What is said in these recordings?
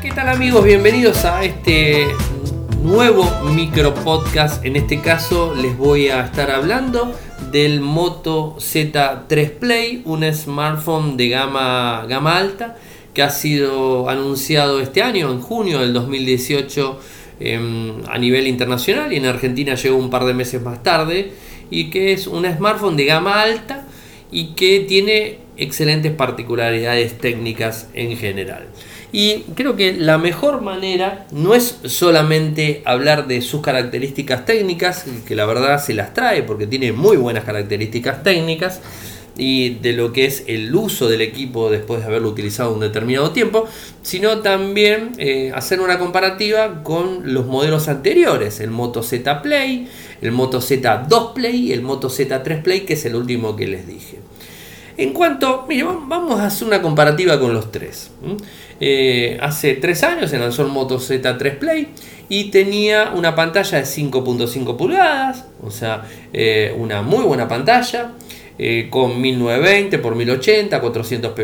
¿Qué tal amigos? Bienvenidos a este nuevo micro podcast. En este caso les voy a estar hablando del Moto Z3 Play, un smartphone de gama, gama alta que ha sido anunciado este año, en junio del 2018, em, a nivel internacional y en Argentina llegó un par de meses más tarde y que es un smartphone de gama alta y que tiene excelentes particularidades técnicas en general. Y creo que la mejor manera no es solamente hablar de sus características técnicas, que la verdad se las trae porque tiene muy buenas características técnicas, y de lo que es el uso del equipo después de haberlo utilizado un determinado tiempo, sino también eh, hacer una comparativa con los modelos anteriores, el Moto Z Play, el Moto Z2 Play y el Moto Z3 Play, que es el último que les dije. En cuanto, mire, vamos a hacer una comparativa con los tres. Eh, hace tres años se lanzó el Moto Z3 Play y tenía una pantalla de 5.5 pulgadas, o sea, eh, una muy buena pantalla. Eh, con 1920 x 1080, 400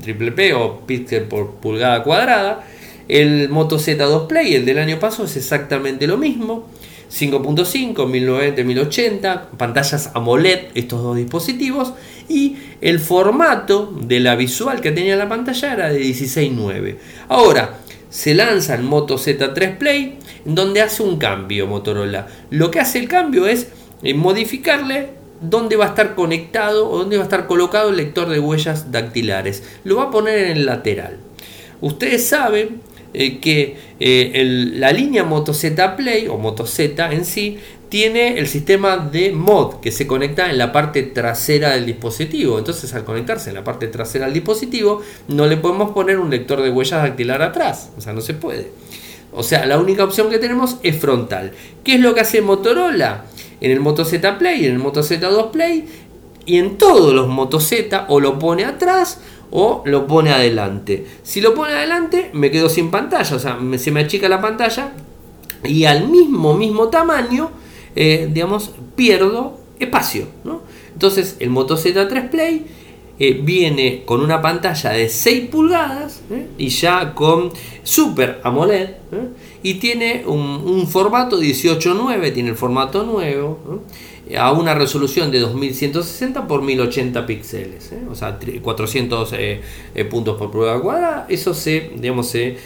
triple P o píxel por pulgada cuadrada. El Moto Z2 Play, el del año pasado, es exactamente lo mismo. 5.5, 1090, 1080, pantallas AMOLED, estos dos dispositivos, y el formato de la visual que tenía la pantalla era de 16.9. Ahora, se lanza el Moto Z3 Play, donde hace un cambio Motorola. Lo que hace el cambio es eh, modificarle dónde va a estar conectado o dónde va a estar colocado el lector de huellas dactilares. Lo va a poner en el lateral. Ustedes saben eh, que eh, la línea Moto Z Play o Moto Z en sí tiene el sistema de mod que se conecta en la parte trasera del dispositivo. Entonces al conectarse en la parte trasera del dispositivo no le podemos poner un lector de huellas dactilar atrás. O sea, no se puede. O sea, la única opción que tenemos es frontal. ¿Qué es lo que hace Motorola? En el Moto Z Play, en el Moto Z2 Play y en todos los Moto Z o lo pone atrás o lo pone adelante. Si lo pone adelante, me quedo sin pantalla, o sea, se me achica la pantalla y al mismo, mismo tamaño, eh, digamos, pierdo espacio. Entonces, el Moto Z3 Play eh, viene con una pantalla de 6 pulgadas ¿eh? y ya con Super AMOLED y tiene un formato 18.9, tiene el formato nuevo a una resolución de 2160 por 1080 píxeles, ¿eh? o sea, 400 eh, eh, puntos por pulgada cuadrada, eso se, digamos, se,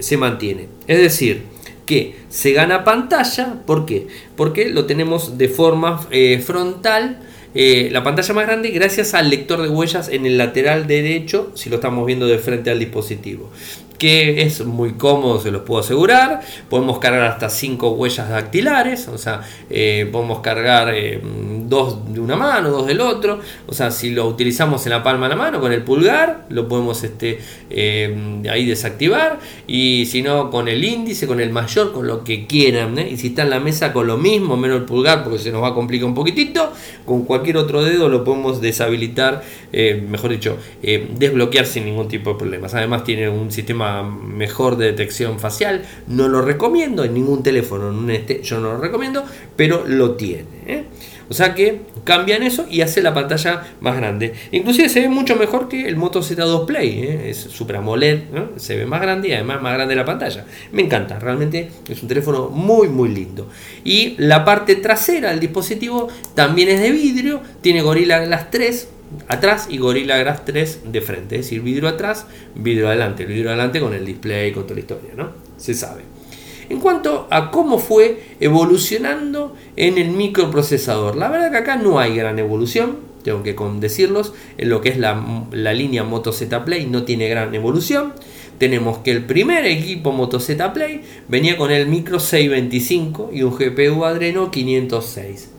se mantiene. Es decir, que se gana pantalla, ¿por qué? Porque lo tenemos de forma frontal, la pantalla más grande gracias al lector de huellas en el lateral derecho, si lo estamos viendo de frente al dispositivo que es muy cómodo, se los puedo asegurar. Podemos cargar hasta 5 huellas dactilares, o sea, eh, podemos cargar eh, de una mano, dos del otro. O sea, si lo utilizamos en la palma de la mano, con el pulgar, lo podemos este, eh, ahí desactivar. Y si no, con el índice, con el mayor, con lo que quieran. Y si está en la mesa, con lo mismo, menos el pulgar, porque se nos va a complicar un poquitito. Con cualquier otro dedo lo podemos deshabilitar, mejor dicho, desbloquear sin ningún tipo de problemas. Además, tiene un sistema mejor de detección facial. No lo recomiendo en ningún teléfono, este, yo no lo recomiendo, pero lo tiene. ¿eh? O sea que cambian eso y hace la pantalla más grande. Inclusive se ve mucho mejor que el Moto Z2 Play. ¿eh? Es Super AMOLED, se ve más grande y además más grande la pantalla. Me encanta, realmente es un teléfono muy muy lindo. Y la parte trasera del dispositivo también es de vidrio, tiene Gorilla Glass 3, atrás y Gorilla Glass 3 de frente. Es decir, vidrio atrás, vidrio adelante. vidrio adelante con el display, con toda la historia, ¿no? Se sabe. En cuanto a cómo fue evolucionando en el microprocesador, la verdad que acá no hay gran evolución, tengo que decirlos, en lo que es la, la línea Moto Z Play no tiene gran evolución. Tenemos que el primer equipo Moto Z Play venía con el micro 625 y un GPU Adreno 506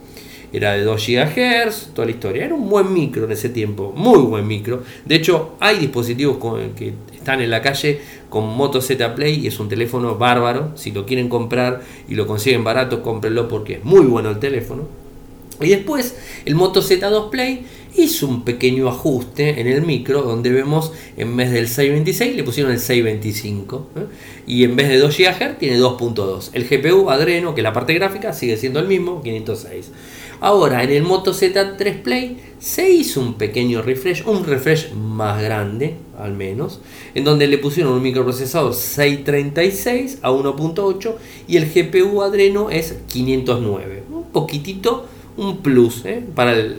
era de 2 GHz, toda la historia. Era un buen micro en ese tiempo, muy buen micro. De hecho, hay dispositivos que están en la calle con Moto Z Play y es un teléfono bárbaro. Si lo quieren comprar y lo consiguen barato, cómprenlo porque es muy bueno el teléfono. Y después el Moto Z2 Play hizo un pequeño ajuste en el micro donde vemos en vez del 626 le pusieron el 625 ¿eh? y en vez de 2 GHz tiene 2.2. El GPU Adreno, que la parte gráfica sigue siendo el mismo, 506. Ahora, en el Moto Z3 Play se hizo un pequeño refresh, un refresh más grande al menos, en donde le pusieron un microprocesador 636 a 1.8 y el GPU Adreno es 509, un poquitito un plus, ¿eh?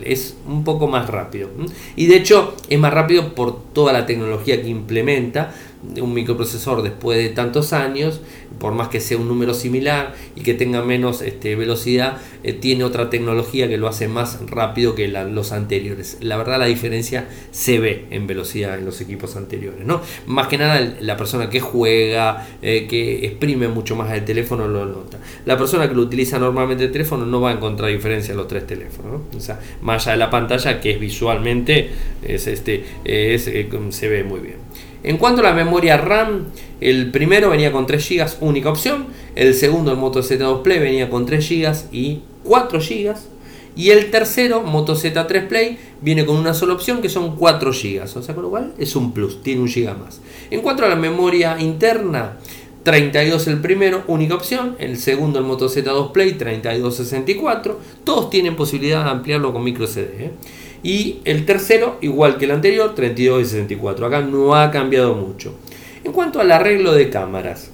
es un poco más rápido. Y de hecho es más rápido por toda la tecnología que implementa un microprocesor después de tantos años, por más que sea un número similar y que tenga menos este, velocidad, eh, tiene otra tecnología que lo hace más rápido que los anteriores. La verdad la diferencia se ve en velocidad en los equipos anteriores. ¿no? Más que nada la persona que juega, eh, que exprime mucho más el teléfono lo nota. La persona que lo utiliza normalmente el teléfono no va a encontrar diferencia en los tres teléfonos. O sea, más allá de la pantalla que es visualmente, es, este, es, eh, se ve muy bien. En cuanto a la memoria RAM, el primero venía con 3 GB, única opción. El segundo, el Moto Z2 Play, venía con 3 GB y 4 GB. Y el tercero, Moto Z3 Play, viene con una sola opción que son 4 GB. O sea, con lo cual es un plus, tiene un GB más. En cuanto a la memoria interna, 32 el primero, única opción. El segundo, el Moto Z2 Play, 3264. Todos tienen posibilidad de ampliarlo con micro CD. ¿eh? Y el tercero, igual que el anterior, 32 y 64. Acá no ha cambiado mucho. En cuanto al arreglo de cámaras,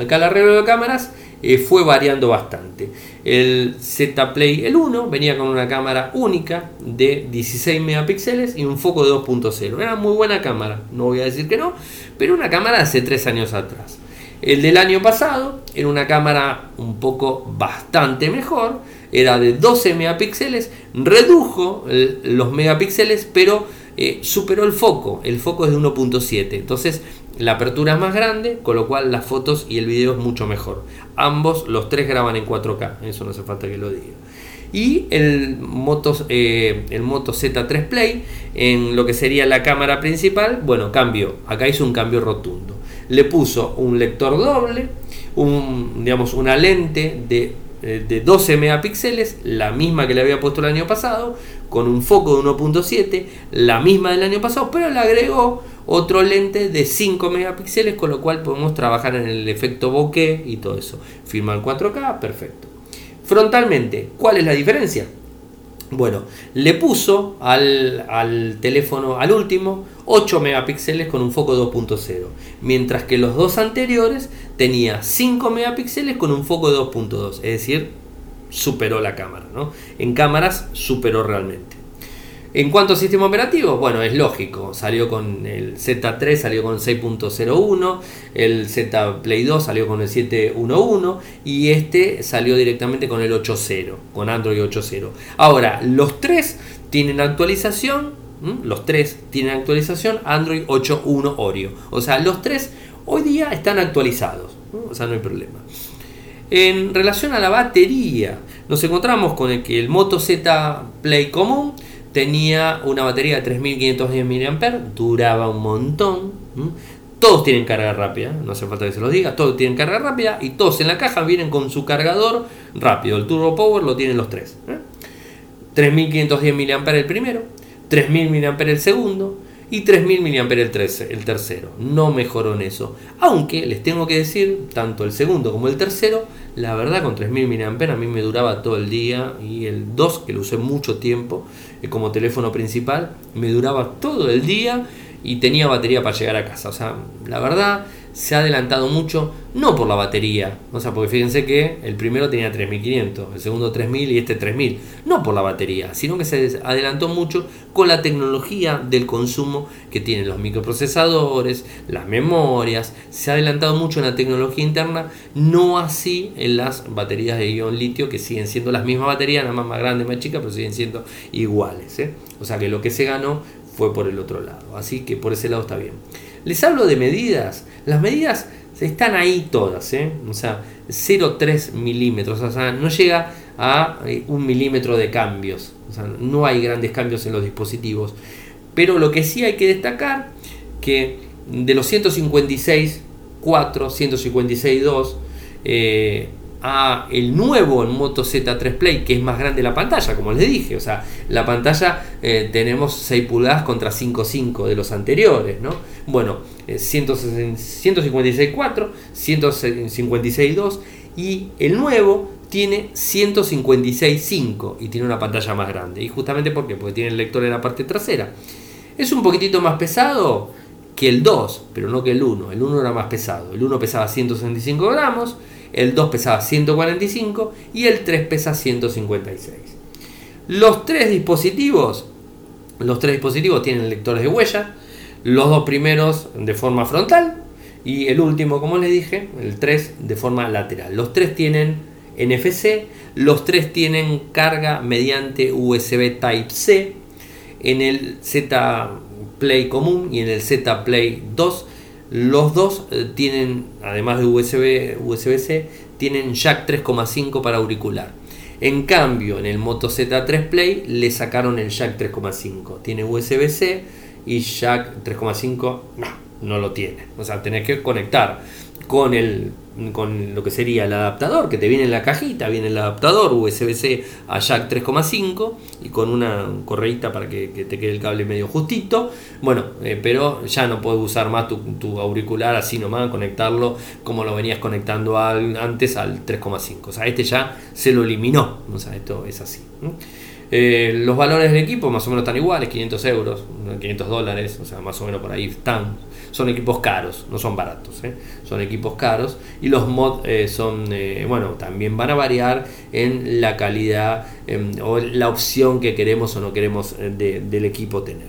acá el arreglo de cámaras eh, fue variando bastante. El Z Play, el 1, venía con una cámara única de 16 megapíxeles y un foco de 2.0. Era muy buena cámara, no voy a decir que no, pero una cámara hace 3 años atrás. El del año pasado era una cámara un poco bastante mejor, era de 12 megapíxeles, redujo los megapíxeles, pero eh, superó el foco. El foco es de 1.7, entonces la apertura es más grande, con lo cual las fotos y el video es mucho mejor. Ambos, los tres graban en 4K, eso no hace falta que lo diga. Y el Moto, eh, el Moto Z3 Play, en lo que sería la cámara principal, bueno, cambio, acá hizo un cambio rotundo le puso un lector doble, un, digamos, una lente de, eh, de 12 megapíxeles, la misma que le había puesto el año pasado, con un foco de 1.7, la misma del año pasado, pero le agregó otro lente de 5 megapíxeles, con lo cual podemos trabajar en el efecto bokeh y todo eso. Firma el 4K, perfecto. Frontalmente, ¿cuál es la diferencia? Bueno, le puso al, teléfono, al último, 8 megapíxeles con un foco 2.0, mientras que los dos anteriores tenía 5 megapíxeles con un foco 2.2, es decir, superó la cámara, ¿no? En cámaras superó realmente. En cuanto al sistema operativo, bueno, es lógico, salió con el Z3, salió con el 6.01, el Z Play 2 salió con el 7.11 y este salió directamente con el 8.0, con Android 8.0. Ahora, los tres tienen actualización, los tres tienen actualización Android 8.1 Oreo. O sea, los tres hoy día están actualizados, o sea, no hay problema. En relación a la batería, nos encontramos con el que el Moto Z Play común tenía una batería de 3510 mAh, duraba un montón. Todos tienen carga rápida, no hace falta que se los diga, todos tienen carga rápida y todos en la caja vienen con su cargador rápido. El Turbo Power lo tienen los tres. 3510 ¿eh? mAh el primero, 3000 mAh el segundo y 3000 mAh el, el tercero. No mejoró en eso. Aunque les tengo que decir, tanto el segundo como el tercero, la verdad con 3000 mAh a mí me duraba todo el día y el 2 que lo usé mucho tiempo eh, como teléfono principal me duraba todo el día y tenía batería para llegar a casa. O sea, la verdad se ha adelantado mucho, no por la batería, o sea, porque fíjense que el primero tenía 3500, el segundo 3000 y este 3000, no por la batería, sino que se adelantó mucho con la tecnología del consumo que tienen los microprocesadores, las memorias, se ha adelantado mucho en la tecnología interna, no así en las baterías de ion litio que siguen siendo las mismas baterías, nada más más grandes, más chicas, pero siguen siendo iguales. ¿eh? O sea que lo que se ganó fue por el otro lado, así que por ese lado está bien. Les hablo de medidas. Las medidas están ahí todas, ¿eh? O sea, 0,3 milímetros. O sea, no llega a eh, un milímetro de cambios. O sea, no hay grandes cambios en los dispositivos. Pero lo que sí hay que destacar que de los 156.4, 156.2, eh, a el nuevo en Moto Z3 Play, que es más grande la pantalla, como les dije. O sea, la pantalla eh, tenemos 6 pulgadas contra 5.5 de los anteriores, ¿no? Bueno, 156.4, eh, 156.2 y el nuevo tiene 156.5 y tiene una pantalla más grande. ¿Y justamente por qué? Porque tiene el lector en la parte trasera. Es un poquitito más pesado que el 2, pero no que el 1. El 1 era más pesado. El 1 pesaba 165 gramos, el 2 pesaba 145 y el 3 pesa 156. Los tres dispositivos, los tres dispositivos tienen lectores de huella, los dos primeros de forma frontal y el último, como les dije, el 3 de forma lateral. Los tres tienen NFC, los tres tienen carga mediante USB Type-C. En el Z Play común y en el Z Play 2, los dos eh, tienen, además de USB, USB-C, tienen jack 3,5 para auricular. En cambio, en el Moto Z3 Play le sacaron el jack 3,5. Tiene USB-C y jack 3,5 no, no lo tiene. O sea, tenés que conectar con el con lo que sería el adaptador que te viene en la cajita, viene el adaptador USB-C a jack 3,5 y con una correita para que, te quede el cable medio justito. Bueno, eh, pero ya no puedes usar más tu, auricular así nomás, conectarlo como lo venías conectando antes al 3,5. O sea, este ya se lo eliminó. O sea, esto es así. Los valores del equipo más o menos están iguales, 500 euros, 500 dólares, o sea, más o menos por ahí están. Son equipos caros, no son baratos, ¿eh? son equipos caros. Y los mods eh, son, bueno, también van a variar en la calidad em, o la opción que queremos o no queremos del equipo tener.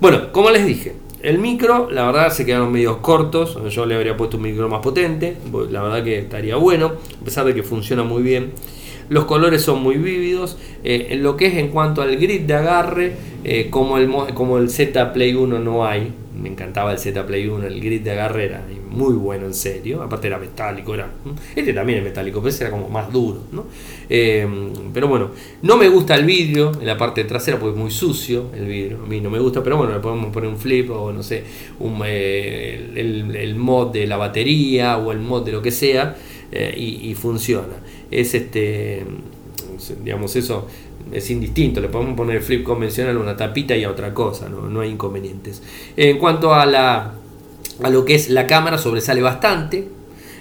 Bueno, como les dije, el micro, la verdad, se quedaron medio cortos. Yo le habría puesto un micro más potente. La verdad que estaría bueno, a pesar de que funciona muy bien. Los colores son muy vívidos. Eh, en lo que es en cuanto al grid de agarre, eh, como, el, como el Z Play 1 no hay. Me encantaba el Z Play 1, el grid de agarre era muy bueno, en serio. Aparte era metálico, era. Este también es metálico, pero ese era como más duro, eh, pero bueno, no me gusta el vidrio en la parte trasera porque es muy sucio el vidrio. A mí no me gusta, pero bueno, le podemos poner un flip o no sé, el, mod de la batería o el mod de lo que sea y funciona es este, digamos, eso es indistinto, le podemos poner flip convencional a una tapita y a otra cosa, no, no hay inconvenientes. En cuanto a, la, a lo que es la cámara, sobresale bastante,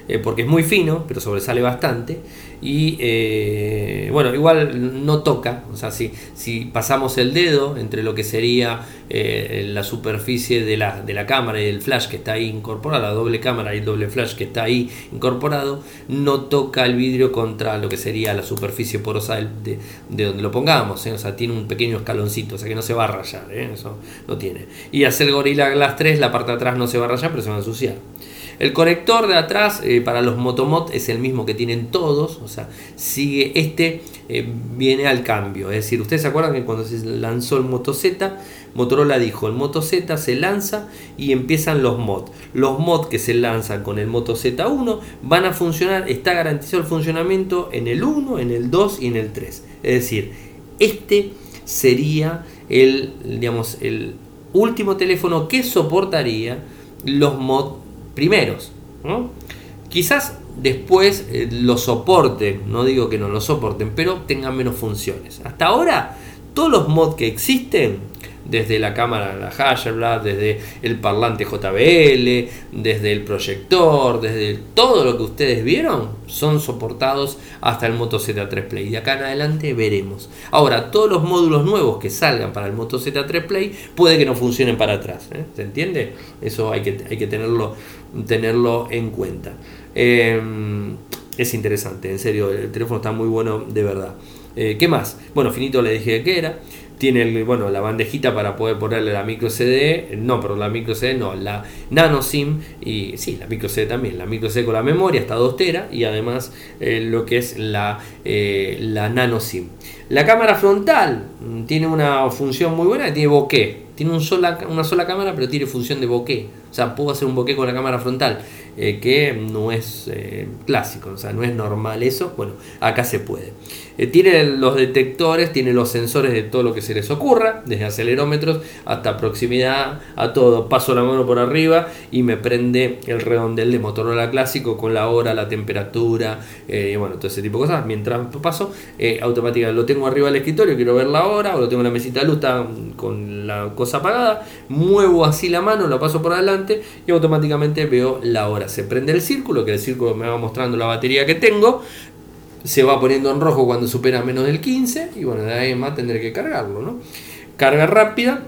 eh, porque es muy fino, pero sobresale bastante. Y eh, bueno, igual no toca, o sea, si, si pasamos el dedo entre lo que sería eh, la superficie de la, de la cámara y el flash que está ahí incorporado, la doble cámara y el doble flash que está ahí incorporado, no toca el vidrio contra lo que sería la superficie porosa de, de donde lo pongamos, o sea, tiene un pequeño escaloncito, o sea que no se va a rayar, eso no tiene. Y hacer Gorilla Glass 3, la parte de atrás no se va a rayar, pero se va a ensuciar. El conector de atrás eh, para los Motomod es el mismo que tienen todos, o sea, sigue este, eh, viene al cambio. Es decir, ustedes se acuerdan que cuando se lanzó el Moto Z, Motorola dijo, el Moto Z se lanza y empiezan los mod. Los mod que se lanzan con el Moto Z1 van a funcionar, está garantizado el funcionamiento en el 1, en el 2 y en el 3. Es decir, este sería el, digamos, el último teléfono que soportaría los mod primeros. Quizás después eh, lo soporten, no digo que no lo soporten, pero tengan menos funciones. Hasta ahora, todos los mods que existen desde la cámara la Hasselblad, desde el parlante JBL, desde el proyector, desde todo lo que ustedes vieron, son soportados hasta el Moto Z3 Play. Y acá en adelante veremos. Ahora, todos los módulos nuevos que salgan para el Moto Z3 Play puede que no funcionen para atrás. ¿eh? ¿Se entiende? Eso hay que, hay que tenerlo, tenerlo en cuenta. Em, es interesante, en serio, el teléfono está muy bueno de verdad. Eh, ¿Qué más? Bueno, finito le dije que era tiene bueno, la bandejita para poder ponerle la micro CD, no, pero la micro CD no, la nano SIM y sí, la micro CD también, la micro CD con la memoria hasta 2 tera y además eh, lo que es la, eh, la nano SIM. La cámara frontal mm, tiene una función muy buena, tiene bokeh, tiene un sola, una sola cámara pero tiene función de bokeh, o sea, puedo hacer un bokeh con la cámara frontal. Eh, que no es clásico, o sea, no es normal eso, bueno, acá se puede. Eh, tiene los detectores, tiene los sensores de todo lo que se les ocurra, desde acelerómetros hasta proximidad, a todo. Paso la mano por arriba y me prende el redondel de Motorola clásico con la hora, la temperatura, eh, y bueno, todo ese tipo de cosas. Mientras paso, eh, automáticamente lo tengo arriba del escritorio, quiero ver la hora, o lo tengo en la mesita de luz, está con la cosa apagada, muevo así la mano, lo paso por adelante y automáticamente veo la hora. Se prende el círculo, que el círculo me va mostrando la batería que tengo se va poniendo en rojo cuando supera menos del 15 y bueno, de ahí más tendré que cargarlo. Carga rápida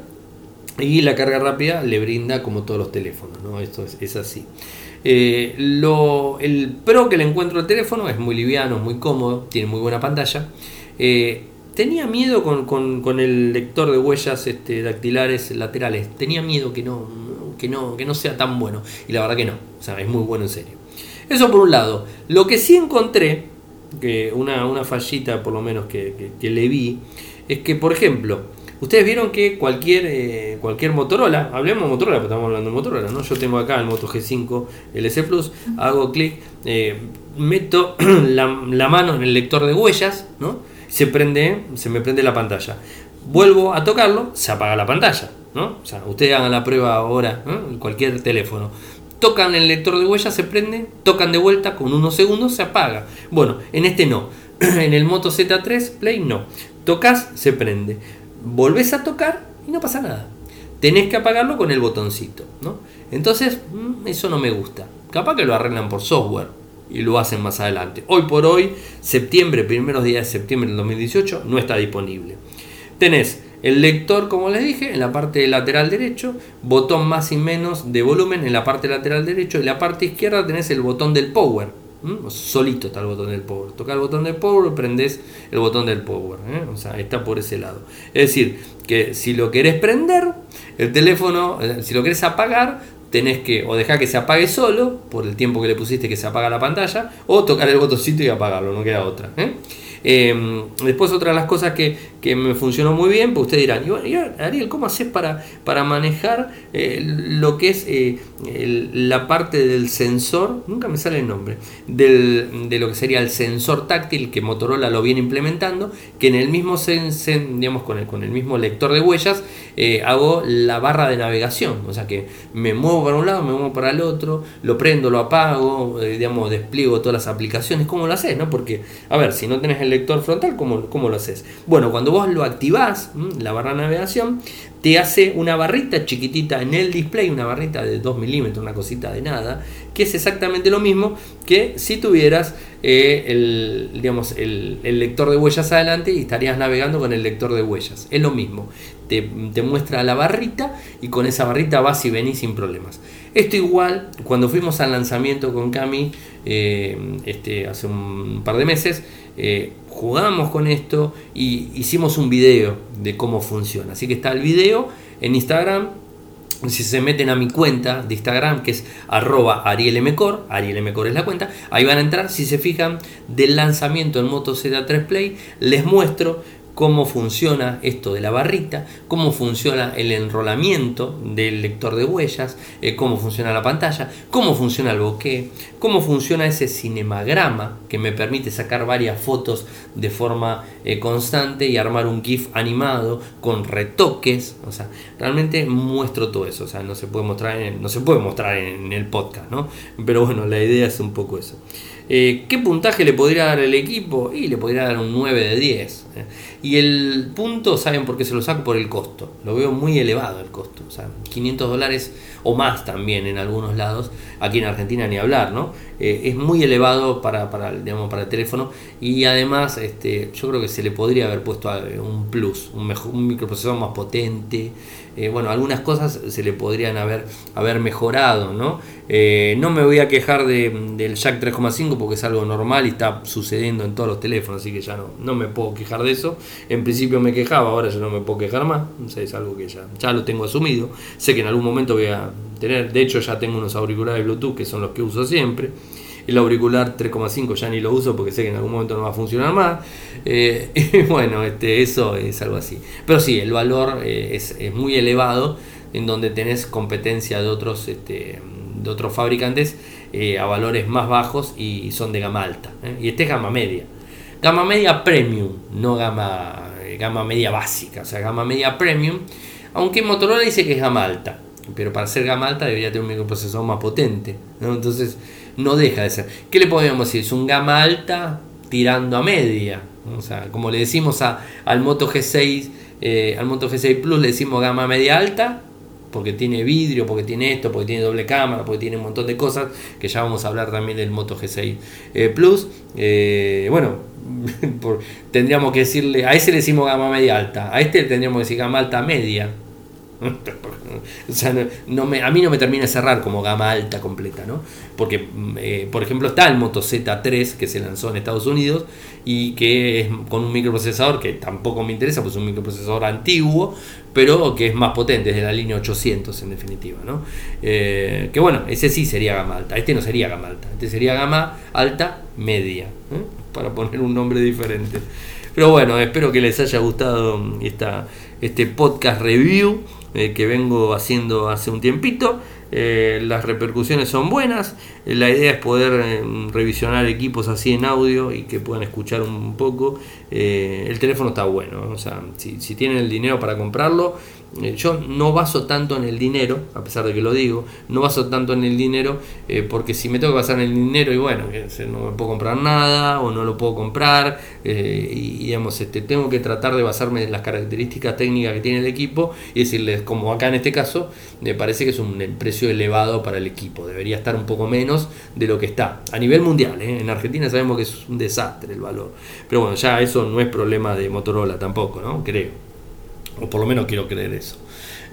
y la carga rápida le brinda como todos los teléfonos, ¿no? Esto es, así. Eh, lo, el pro que le encuentro al teléfono es muy liviano, muy cómodo, tiene muy buena pantalla. Eh, tenía miedo con, el lector de huellas este, dactilares laterales. Tenía miedo que no, que, no, que no sea tan bueno. Y la verdad que no. O sea, es muy bueno en serio. Eso por un lado. Lo que sí encontré, que una, una fallita por lo menos que, le vi, es que, por ejemplo, ustedes vieron que cualquier, eh, cualquier Motorola, hablemos de Motorola, porque estamos hablando de Motorola, ¿no? Yo tengo acá el Moto G5 LS Plus, hago clic, eh, meto la, la, mano en el lector de huellas, ¿no? Se prende, se me prende la pantalla. Vuelvo a tocarlo, se apaga la pantalla, ¿no? Ustedes hagan la prueba ahora, cualquier teléfono tocan el lector de huellas, se prende, tocan de vuelta, con unos segundos se apaga. Bueno, en este no. en el Moto Z3 Play no. Tocas, se prende. Volvés a tocar y no pasa nada. Tenés que apagarlo con el botoncito, ¿no? Entonces, mm, eso no me gusta. Capaz que lo arreglan por software y lo hacen más adelante. Hoy por hoy, septiembre, primeros días de septiembre del 2018, no está disponible. Tenés el lector, como les dije, en la parte lateral derecho, botón más y menos de volumen en la parte lateral derecho y la parte izquierda tenés el botón del power. Solito está el botón del power. Toca el botón del power, prendes el botón del power. ¿eh? O sea, está por ese lado. Es decir, que si lo querés prender, el teléfono, eh, si lo querés apagar, tenés que o dejar que se apague solo, por el tiempo que le pusiste que se apaga la pantalla, o tocar el botoncito y apagarlo, no queda otra. ¿eh? Em, después otra de las cosas que, me funcionó muy bien, pues ustedes dirán, Ariel, ¿cómo haces para, para manejar eh, lo que es eh, la parte del sensor? Nunca me sale el nombre, de lo que sería el sensor táctil que Motorola lo viene implementando, que en el mismo, digamos, con el, con el mismo lector de huellas eh, hago la barra de navegación, o sea que me muevo para un lado, me muevo para el otro, lo prendo, lo apago, digamos, despliego todas las aplicaciones, ¿cómo lo haces? No? Porque, a ver, si no tenés el lector frontal, ¿cómo, lo haces? Bueno, cuando vos lo activás, la barra de navegación, te hace una barrita chiquitita en el display, una barrita de 2 milímetros, una cosita de nada, que es exactamente lo mismo que si tuvieras eh, el, digamos, el, lector de huellas adelante y estarías navegando con el lector de huellas. Es lo mismo, te, muestra la barrita y con esa barrita vas y venís sin problemas. Esto igual, cuando fuimos al lanzamiento con Cami eh, este, hace un par de meses, eh, jugamos con esto y hicimos un video de cómo funciona. Así que está el video en Instagram. Si se meten a mi cuenta de Instagram, que es arroba arielmcor, es la cuenta, ahí van a entrar, si se fijan, del lanzamiento en Moto Z3 Play, les muestro cómo funciona esto de la barrita, cómo funciona el enrolamiento del lector de huellas, eh, cómo funciona la pantalla, cómo funciona el bokeh, cómo funciona ese cinemagrama que me permite sacar varias fotos de forma eh, constante y armar un GIF animado con retoques. O sea, realmente muestro todo eso. O sea, no se puede mostrar en, no se puede mostrar en el podcast, ¿no? Pero bueno, la idea es un poco eso. Eh, ¿Qué puntaje le podría dar el equipo? Y le podría dar un 9 de 10. Eh. Y el punto, ¿saben por qué se lo saco? Por el costo. Lo veo muy elevado el costo. O sea, 500 dólares o más también en algunos lados. Aquí en Argentina ni hablar, ¿no? Eh, es muy elevado para, para, digamos, para el teléfono. Y además, este, yo creo que se le podría haber puesto un plus, un, mejor, un microprocesador más potente. Eh, bueno, algunas cosas se le podrían haber, haber mejorado, ¿no? Eh, no me voy a quejar del Jack 3,5 porque es algo normal y está sucediendo en todos los teléfonos, así que ya no, no me puedo quejar de eso. En principio me quejaba, ahora ya no me puedo quejar más, es algo que ya, ya lo tengo asumido. Sé que en algún momento voy a tener, de hecho ya tengo unos auriculares Bluetooth que son los que uso siempre. El auricular 3,5 ya ni lo uso porque sé que en algún momento no va a funcionar más. Eh, y bueno, este, eso es algo así. Pero sí, el valor eh, es, muy elevado en donde tenés competencia de otros, este, de otros fabricantes eh, a valores más bajos y son de gama alta. Y este es gama media. Gama media premium, no gama, gama media básica, o sea, gama media premium. Aunque Motorola dice que es gama alta, pero para ser gama alta debería tener un microprocesador más potente. Entonces, no deja de ser. ¿Qué le podríamos decir? Es un gama alta tirando a media. O sea, como le decimos a, al Moto G6, eh, al Moto G6 Plus le decimos gama media alta, porque tiene vidrio, porque tiene esto, porque tiene doble cámara, porque tiene un montón de cosas, que ya vamos a hablar también del Moto G6 eh, Plus. Eh, bueno, tendríamos que decirle, a ese le decimos gama media alta, a este tendríamos que decir gama alta media. o sea, no, me, a mí no me termina de cerrar como gama alta completa, ¿no? Porque, mm, eh, por ejemplo, está el Moto Z3 que se lanzó en Estados Unidos y que es con un microprocesador que tampoco me interesa, pues es un microprocesador antiguo, pero que es más potente, es de la línea 800 en definitiva, ¿no? Eh, que bueno, ese sí sería gama alta, este no sería gama alta, este sería gama alta media, ¿eh? para poner un nombre diferente. Pero bueno, espero que les haya gustado esta, este podcast review. Eh, que vengo haciendo hace un tiempito. Eh, las repercusiones son buenas. Eh, la idea es poder revisionar equipos así en audio y que puedan escuchar un poco. el teléfono está bueno. O sea, si, si tienen el dinero para comprarlo, eh, yo no baso tanto en el dinero, a pesar de que lo digo, no baso tanto en el dinero, eh, porque si me tengo que basar en el dinero y bueno, no me puedo comprar nada o no lo puedo comprar, eh, y digamos, este, tengo que tratar de basarme en las características técnicas que tiene el equipo y decirles, como acá en este caso, me parece que es un precio elevado para el equipo, debería estar un poco menos de lo que está, a nivel mundial, en Argentina sabemos que es un desastre el valor, pero bueno, ya eso no es problema de Motorola tampoco, ¿no? Creo. O por lo menos quiero creer eso.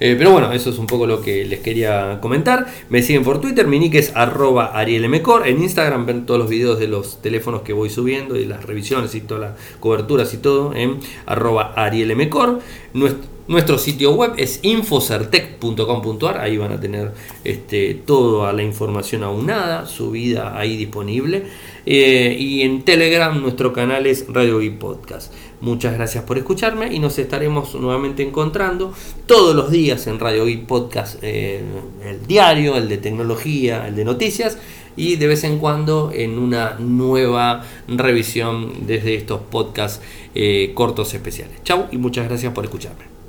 Eh, pero bueno, eso es un poco lo que les quería comentar. Me siguen por Twitter, mi nick es arroba arielmcor. En Instagram ven todos los videos de los teléfonos que voy subiendo y las revisiones y todas las coberturas y todo en arroba arielmcor. Nuestro, nuestro sitio web es infocertec.com.ar, ahí van a tener este, toda la información aunada, subida ahí disponible. Eh, y en Telegram nuestro canal es Radio y Podcast. Muchas gracias por escucharme y nos estaremos nuevamente encontrando todos los días en Radio y Podcast, eh, el diario, el de tecnología, el de noticias y de vez en cuando en una nueva revisión desde estos podcasts eh, cortos especiales. Chau y muchas gracias por escucharme.